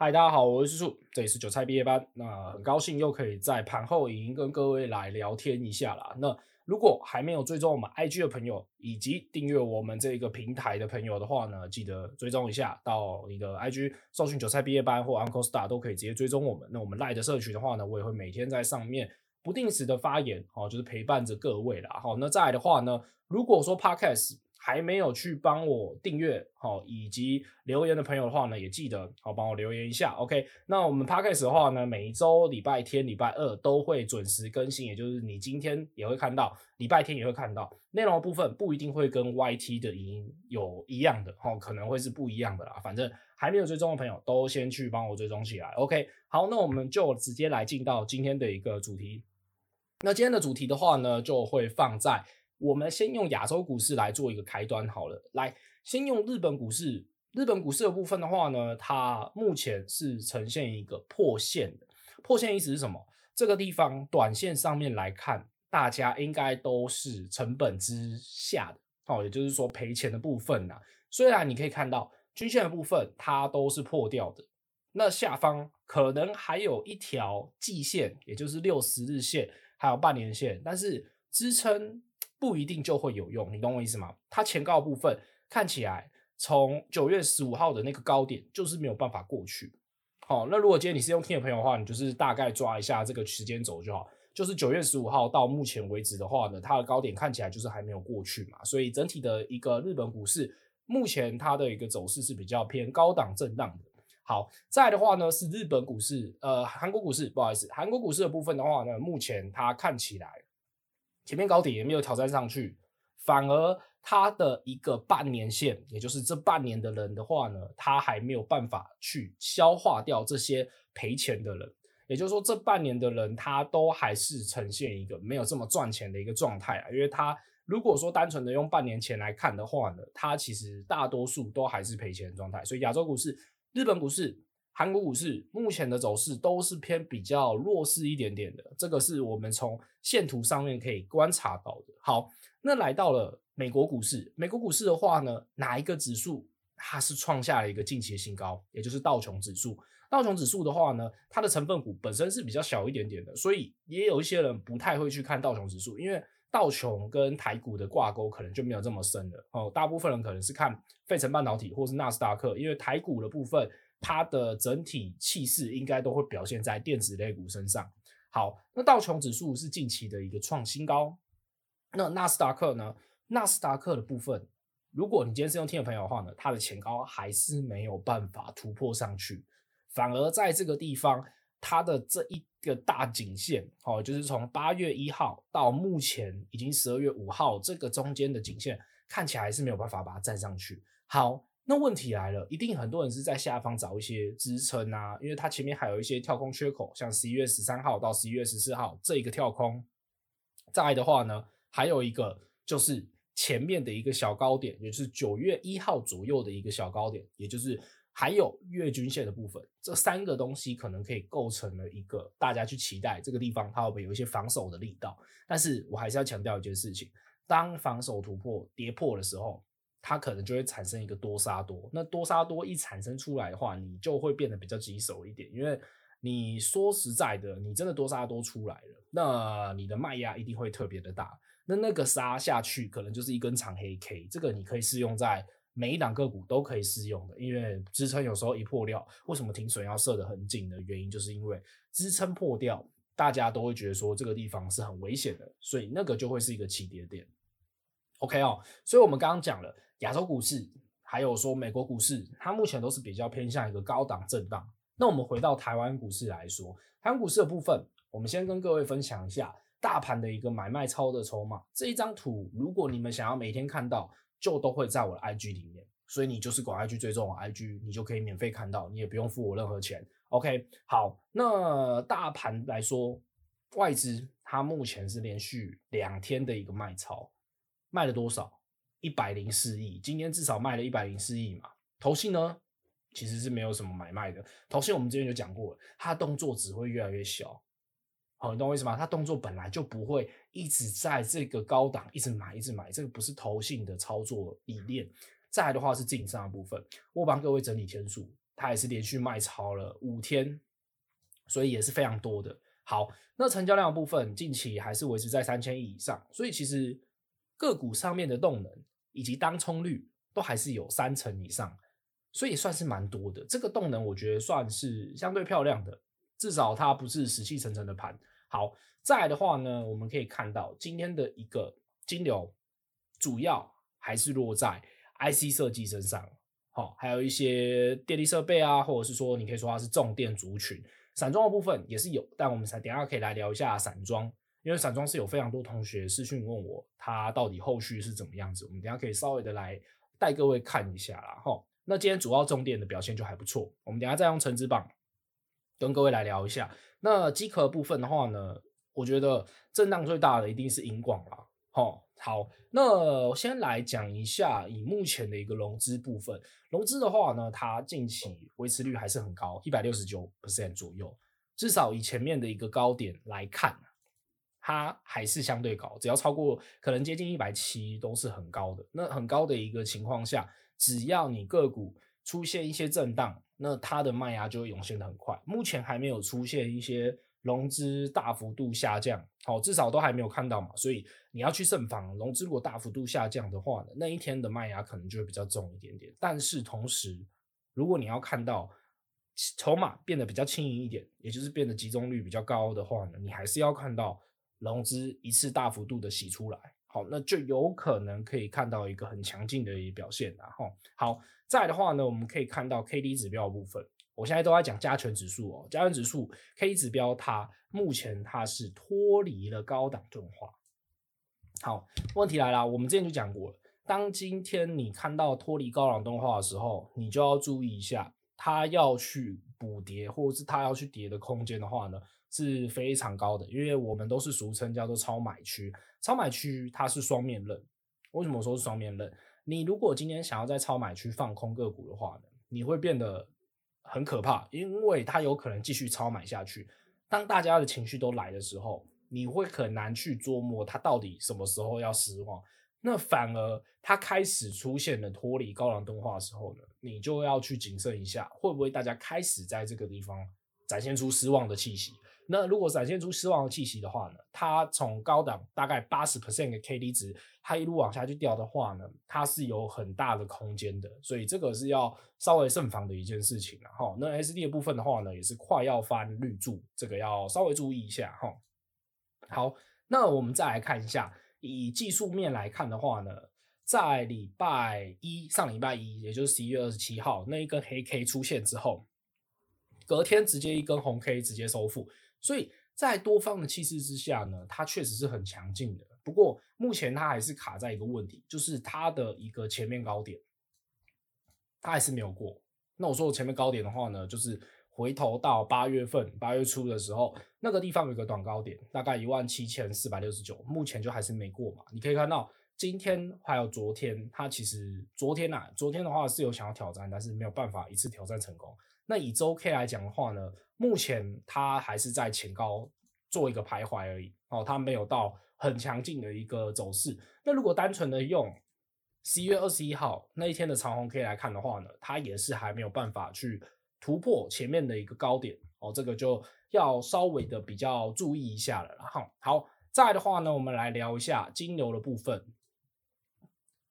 嗨，大家好，我是叔叔，这里是韭菜毕业班。那很高兴又可以在盘后影音跟各位来聊天一下啦。那如果还没有追踪我们 IG 的朋友，以及订阅我们这个平台的朋友的话呢，记得追踪一下，到你的 IG 搜寻韭菜毕业班或 Uncle Star 都可以直接追踪我们。那我们 Lie 的社群的话呢，我也会每天在上面不定时的发言，哦，就是陪伴着各位啦。好，那再来的话呢，如果说 Podcast 还没有去帮我订阅好以及留言的朋友的话呢，也记得好帮我留言一下。OK，那我们 Podcast 的话呢，每一周礼拜天、礼拜二都会准时更新，也就是你今天也会看到，礼拜天也会看到内容部分，不一定会跟 YT 的音有一样的哦，可能会是不一样的啦。反正还没有追踪的朋友都先去帮我追踪起来。OK，好，那我们就直接来进到今天的一个主题。那今天的主题的话呢，就会放在。我们先用亚洲股市来做一个开端好了，来，先用日本股市。日本股市的部分的话呢，它目前是呈现一个破线的。破线意思是什么？这个地方短线上面来看，大家应该都是成本之下的，哦，也就是说赔钱的部分呐。虽然你可以看到均线的部分它都是破掉的，那下方可能还有一条季线，也就是六十日线，还有半年线，但是支撑。不一定就会有用，你懂我意思吗？它前高部分看起来从九月十五号的那个高点就是没有办法过去。好，那如果今天你是用听的朋友的话，你就是大概抓一下这个时间轴就好。就是九月十五号到目前为止的话呢，它的高点看起来就是还没有过去嘛，所以整体的一个日本股市目前它的一个走势是比较偏高档震荡的。好，再的话呢是日本股市，呃，韩国股市，不好意思，韩国股市的部分的话呢，目前它看起来。前面高点也没有挑战上去，反而它的一个半年线，也就是这半年的人的话呢，他还没有办法去消化掉这些赔钱的人，也就是说这半年的人他都还是呈现一个没有这么赚钱的一个状态啊，因为他如果说单纯的用半年前来看的话呢，他其实大多数都还是赔钱的状态，所以亚洲股市、日本股市。韩国股市目前的走势都是偏比较弱势一点点的，这个是我们从线图上面可以观察到的。好，那来到了美国股市，美国股市的话呢，哪一个指数它是创下了一个近期的新高，也就是道琼指数。道琼指数的话呢，它的成分股本身是比较小一点点的，所以也有一些人不太会去看道琼指数，因为道琼跟台股的挂钩可能就没有这么深了。哦，大部分人可能是看费城半导体或是纳斯达克，因为台股的部分。它的整体气势应该都会表现在电子类股身上。好，那道琼指数是近期的一个创新高。那纳斯达克呢？纳斯达克的部分，如果你今天是用听的朋友的话呢，它的前高还是没有办法突破上去，反而在这个地方，它的这一个大颈线，哦，就是从八月一号到目前已经十二月五号这个中间的颈线，看起来还是没有办法把它站上去。好。那问题来了，一定很多人是在下方找一些支撑啊，因为它前面还有一些跳空缺口，像十一月十三号到十一月十四号这一个跳空。再来的话呢，还有一个就是前面的一个小高点，也就是九月一号左右的一个小高点，也就是还有月均线的部分，这三个东西可能可以构成了一个大家去期待这个地方它会不会有一些防守的力道。但是我还是要强调一件事情，当防守突破跌破的时候。它可能就会产生一个多杀多，那多杀多一产生出来的话，你就会变得比较棘手一点，因为你说实在的，你真的多杀多出来了，那你的卖压一定会特别的大，那那个杀下去可能就是一根长黑 K，这个你可以适用在每一档个股都可以适用的，因为支撑有时候一破掉，为什么停损要设得很紧的原因，就是因为支撑破掉，大家都会觉得说这个地方是很危险的，所以那个就会是一个起跌点。OK 哦，所以我们刚刚讲了。亚洲股市，还有说美国股市，它目前都是比较偏向一个高档震荡。那我们回到台湾股市来说，台湾股市的部分，我们先跟各位分享一下大盘的一个买卖超的筹码。这一张图，如果你们想要每天看到，就都会在我的 IG 里面，所以你就是赶快去追踪我 IG，你就可以免费看到，你也不用付我任何钱。OK，好，那大盘来说，外资它目前是连续两天的一个卖超，卖了多少？一百零四亿，今天至少卖了一百零四亿嘛。投信呢，其实是没有什么买卖的。投信我们之前就讲过了，它动作只会越来越小。好，你懂我意思吗？它动作本来就不会一直在这个高档一直买一直买，这个不是投信的操作理念。再来的话是自营商的部分，我帮各位整理天数，它也是连续卖超了五天，所以也是非常多的。好，那成交量的部分近期还是维持在三千亿以上，所以其实个股上面的动能以及当冲率都还是有三成以上，所以算是蛮多的。这个动能我觉得算是相对漂亮的，至少它不是死气沉沉的盘。好，再来的话呢，我们可以看到今天的一个金流主要还是落在 IC 设计身上。好，还有一些电力设备啊，或者是说你可以说它是重电族群，散装的部分也是有，但我们才等下可以来聊一下散装，因为散装是有非常多同学私讯问我，它到底后续是怎么样子，我们等下可以稍微的来带各位看一下啦。哈，那今天主要重点的表现就还不错，我们等下再用橙子榜跟各位来聊一下。那机壳部分的话呢，我觉得震荡最大的一定是银广啦。好，好，那我先来讲一下以目前的一个融资部分，融资的话呢，它近期维持率还是很高，一百六十九 percent 左右，至少以前面的一个高点来看，它还是相对高，只要超过可能接近一百七都是很高的。那很高的一个情况下，只要你个股出现一些震荡，那它的卖压就会涌现的很快。目前还没有出现一些。融资大幅度下降，好，至少都还没有看到嘛，所以你要去慎防融资如果大幅度下降的话呢，那一天的卖压可能就会比较重一点点。但是同时，如果你要看到筹码变得比较轻盈一点，也就是变得集中率比较高的话呢，你还是要看到融资一次大幅度的洗出来，好，那就有可能可以看到一个很强劲的一个表现，然后好，再来的话呢，我们可以看到 KD 指标的部分。我现在都在讲加权指数哦，加权指数 K D 指标它目前它是脱离了高档钝化。好，问题来了，我们之前就讲过了，当今天你看到脱离高档钝化的时候，你就要注意一下，它要去补跌或者是它要去跌的空间的话呢，是非常高的，因为我们都是俗称叫做超买区，超买区它是双面刃。为什么说是双面刃？你如果今天想要在超买区放空个股的话呢，你会变得。很可怕，因为它有可能继续超买下去。当大家的情绪都来的时候，你会很难去琢磨它到底什么时候要失望。那反而它开始出现了脱离高档钝化的时候呢，你就要去谨慎一下，会不会大家开始在这个地方展现出失望的气息？那如果展现出失望的气息的话呢，它从高档大概八十 percent 的 KD 值，它一路往下去掉的话呢，它是有很大的空间的，所以这个是要稍微慎防的一件事情了。哈，那 SD 的部分的话呢，也是快要翻绿柱，这个要稍微注意一下哈。好，那我们再来看一下，以技术面来看的话呢，在礼拜一上礼拜一，也就是十一月二十七号那一根黑 K 出现之后，隔天直接一根红 K 直接收复。所以在多方的气势之下呢，它确实是很强劲的。不过目前它还是卡在一个问题，就是它的一个前面高点，它还是没有过。那我说我前面高点的话呢，就是回头到八月份八月初的时候，那个地方有一个短高点，大概一万七千四百六十九，目前就还是没过嘛。你可以看到今天还有昨天，它其实昨天啊，昨天的话是有想要挑战，但是没有办法一次挑战成功。那以周 K 来讲的话呢，目前它还是在前高做一个徘徊而已哦，它没有到很强劲的一个走势。那如果单纯的用十一月二十一号那一天的长红 K 来看的话呢，它也是还没有办法去突破前面的一个高点哦，这个就要稍微的比较注意一下了。然后好，再的话呢，我们来聊一下金牛的部分。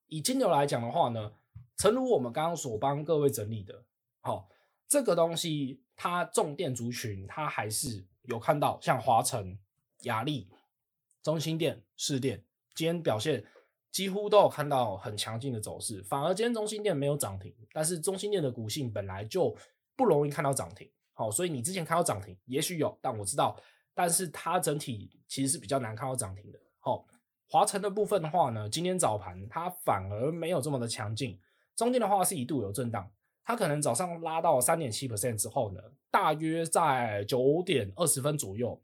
以金牛来讲的话呢，诚如我们刚刚所帮各位整理的，好。这个东西，它重电族群，它还是有看到像华城、亚力、中心电、市电，今天表现几乎都有看到很强劲的走势。反而今天中心电没有涨停，但是中心电的股性本来就不容易看到涨停，好，所以你之前看到涨停，也许有，但我知道，但是它整体其实是比较难看到涨停的。好，华城的部分的话呢，今天早盘它反而没有这么的强劲，中间的话是一度有震荡。它可能早上拉到三点七 percent 之后呢，大约在九点二十分左右，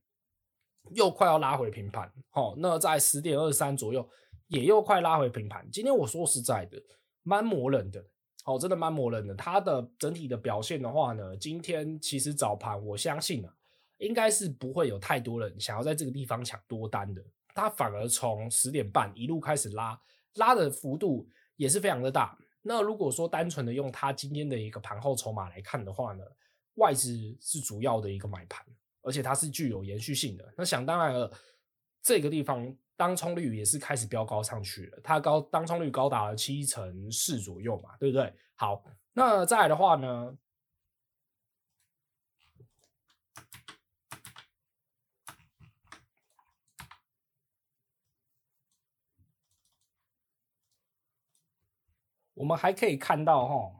又快要拉回平盘。好，那在十点二十三左右，也又快拉回平盘。今天我说实在的，蛮磨人的。好，真的蛮磨人的。它的整体的表现的话呢，今天其实早盘我相信啊，应该是不会有太多人想要在这个地方抢多单的。它反而从十点半一路开始拉，拉的幅度也是非常的大。那如果说单纯的用它今天的一个盘后筹码来看的话呢，外资是主要的一个买盘，而且它是具有延续性的。那想当然了，这个地方当冲率也是开始飙高上去了，它高当冲率高达了七成四左右嘛，对不对？好，那再来的话呢？我们还可以看到，哈，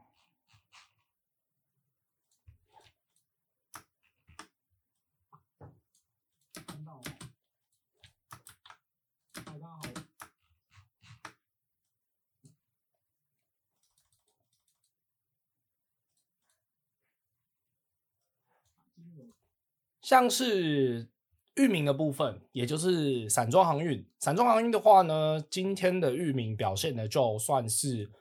像是域名的部分，也就是散装航运。散装航运的话呢，今天的域名表现呢，就算是。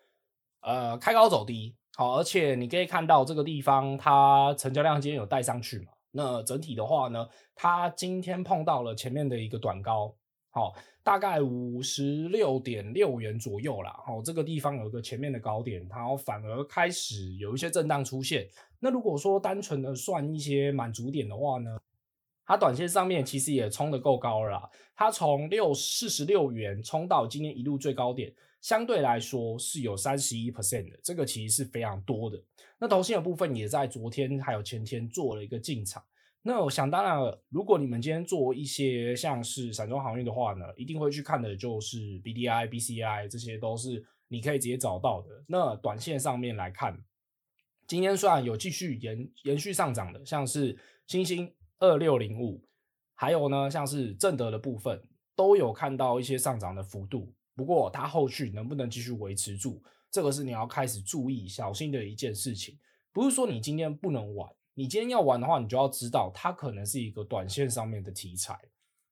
呃，开高走低，好，而且你可以看到这个地方，它成交量今天有带上去嘛？那整体的话呢，它今天碰到了前面的一个短高，好，大概五十六点六元左右啦。好，这个地方有一个前面的高点，它反而开始有一些震荡出现。那如果说单纯的算一些满足点的话呢，它短线上面其实也冲得够高了，它从六四十六元冲到今天一路最高点。相对来说是有三十一 percent 的，这个其实是非常多的。那投信的部分也在昨天还有前天做了一个进场。那我想当然了，如果你们今天做一些像是散装航运的话呢，一定会去看的就是 BDI、BCI，这些都是你可以直接找到的。那短线上面来看，今天虽然有继续延延续上涨的，像是欣兴二六零五，还有呢像是正德的部分，都有看到一些上涨的幅度。不过，它后续能不能继续维持住，这个是你要开始注意、小心的一件事情。不是说你今天不能玩，你今天要玩的话，你就要知道它可能是一个短线上面的题材，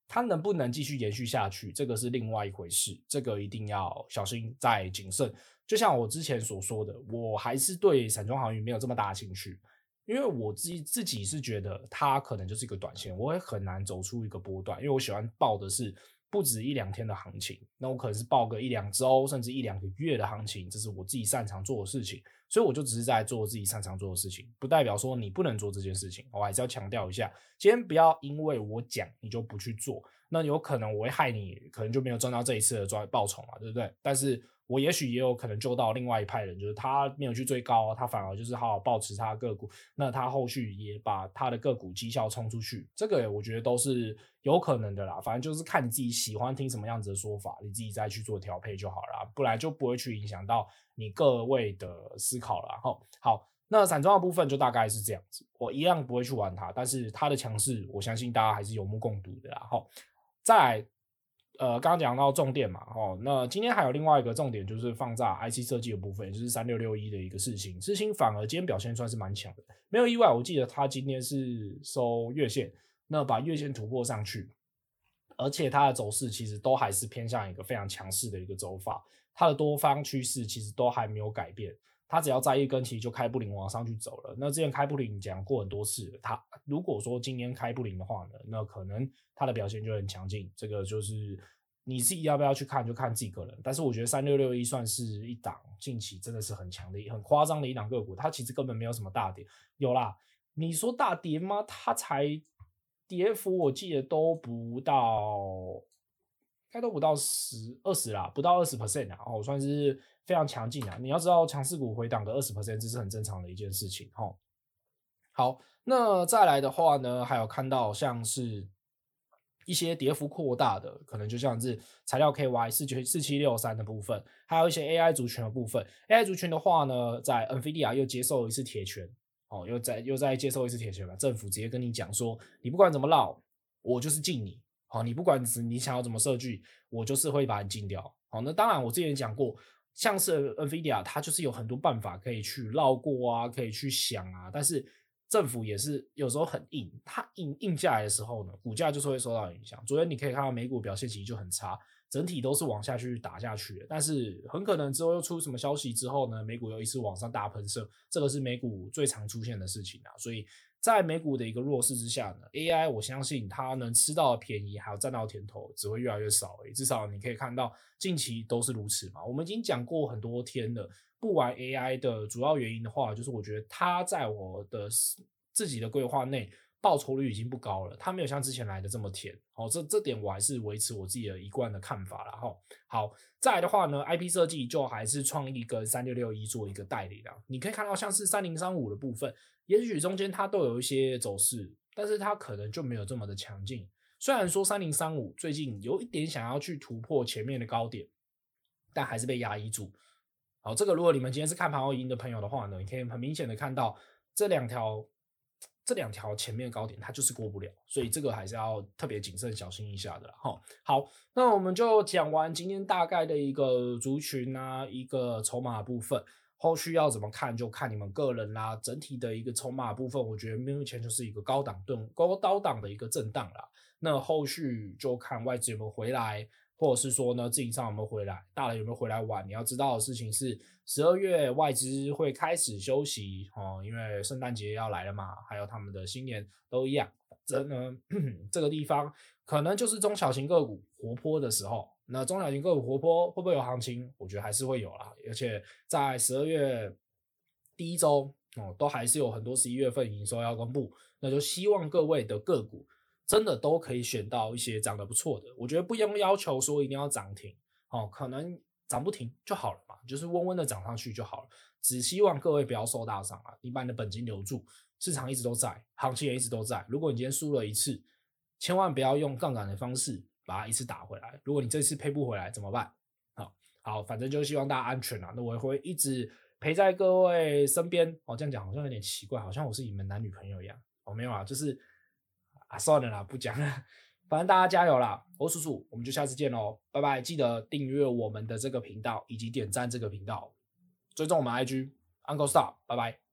它能不能继续延续下去，这个是另外一回事。这个一定要小心再谨慎。就像我之前所说的，我还是对散装航运没有这么大的兴趣，因为我自己自己是觉得它可能就是一个短线，我也很难走出一个波段，因为我喜欢报的是。不止一两天的行情，那我可能是报个一两周，甚至一两个月的行情，这是我自己擅长做的事情，所以我就只是在做自己擅长做的事情，不代表说你不能做这件事情。我还是要强调一下，今天不要因为我讲你就不去做，那有可能我会害你，可能就没有赚到这一次的赚报酬嘛，对不对？但是。我也许也有可能救到另外一派人，就是他没有去追高，他反而就是好好保持他的个股，那他后续也把他的个股绩效冲出去，这个我觉得都是有可能的啦。反正就是看你自己喜欢听什么样子的说法，你自己再去做调配就好了，不然就不会去影响到你各位的思考了。好，好，那散装的部分就大概是这样子，我一样不会去玩它，但是它的强势，我相信大家还是有目共睹的啦。好，再。呃，刚刚讲到重点嘛，哦，那今天还有另外一个重点，就是放在 IC 设计的部分，就是三六六一的一个事情。世芯反而今天表现算是蛮强的，没有意外，我记得它今天是收月线，那把月线突破上去，而且它的走势其实都还是偏向一个非常强势的一个走法，它的多方趋势其实都还没有改变。它只要在一根，其实就开布林往上去走了。那之前开布林讲过很多次了，它如果说今天开布林的话呢，那可能它的表现就很强劲。这个就是你自己要不要去看，就看自己个人。但是我觉得三六六一算是一档近期真的是很强的、很夸张的一档个股。它其实根本没有什么大跌，有啦，你说大跌吗？它才跌幅我记得都不到，该都不到十二十啦，不到二十 percent 啊，哦，算是。非常强劲啊！你要知道，强势股回档个二十 percent，这是很正常的一件事情。齁，好，那再来的话呢，还有看到像是一些跌幅扩大的，可能就像是材料 KY 四九四七六三的部分，还有一些 AI 族群的部分。AI 族群的话呢，在 NVIDIA 又接受一次铁拳，哦，又再又再接受一次铁拳了。政府直接跟你讲说，你不管怎么闹，我就是禁你。好，你不管你想要怎么设计，我就是会把你禁掉。好，那当然我之前讲过。像是 NVIDIA，它就是有很多办法可以去绕过啊，可以去想啊，但是政府也是有时候很硬，它硬硬下来的时候呢，股价就是会受到影响。昨天你可以看到美股表现其实就很差，整体都是往下去打下去的，但是很可能之后又出什么消息之后呢，美股又一次往上大喷射，这个是美股最常出现的事情啊，所以。在美股的一个弱势之下呢，AI 我相信它能吃到的便宜，还有占到甜头只会越来越少而已。至少你可以看到近期都是如此嘛。我们已经讲过很多天了，不玩 AI 的主要原因的话，就是我觉得它在我的自己的规划内。报酬率已经不高了，它没有像之前来的这么甜。哦，这这点我还是维持我自己的一贯的看法了哈。好，再来的话呢，IP 设计就还是创意跟三六六一做一个代理的。你可以看到像是三零三五的部分，也许中间它都有一些走势，但是它可能就没有这么的强劲。虽然说三零三五最近有一点想要去突破前面的高点，但还是被压抑住。好，这个如果你们今天是看盘后赢的朋友的话呢，你可以很明显的看到这两条。这两条前面的高点，它就是过不了，所以这个还是要特别谨慎小心一下的哈。好，那我们就讲完今天大概的一个族群啊，一个筹码部分，后续要怎么看就看你们个人啦。整体的一个筹码部分，我觉得目前就是一个高档盾高高档的一个震荡啦。那后续就看外资有没有回来。或者是说呢，自营商有没有回来？大人有没有回来玩？你要知道的事情是，十二月外资会开始休息哦，因为圣诞节要来了嘛，还有他们的新年都一样。反正呢，这个地方可能就是中小型个股活泼的时候。那中小型个股活泼会不会有行情？我觉得还是会有啦。而且在十二月第一周哦，都还是有很多十一月份营收要公布。那就希望各位的个股。真的都可以选到一些涨得不错的，我觉得不用要求说一定要涨停哦，可能涨不停就好了嘛，就是温温的涨上去就好了。只希望各位不要受大伤啊，你把你的本金留住，市场一直都在，行情也一直都在。如果你今天输了一次，千万不要用杠杆的方式把它一次打回来。如果你这次赔不回来怎么办？好，好，反正就希望大家安全啊。那我也会一直陪在各位身边哦。这样讲好像有点奇怪，好像我是你们男女朋友一样哦，没有啊，就是。啊，算了啦，不讲了。反正大家加油啦！我叔叔，我们就下次见喽，拜拜！记得订阅我们的这个频道，以及点赞这个频道，追踪我们 IG Uncle Star，拜拜。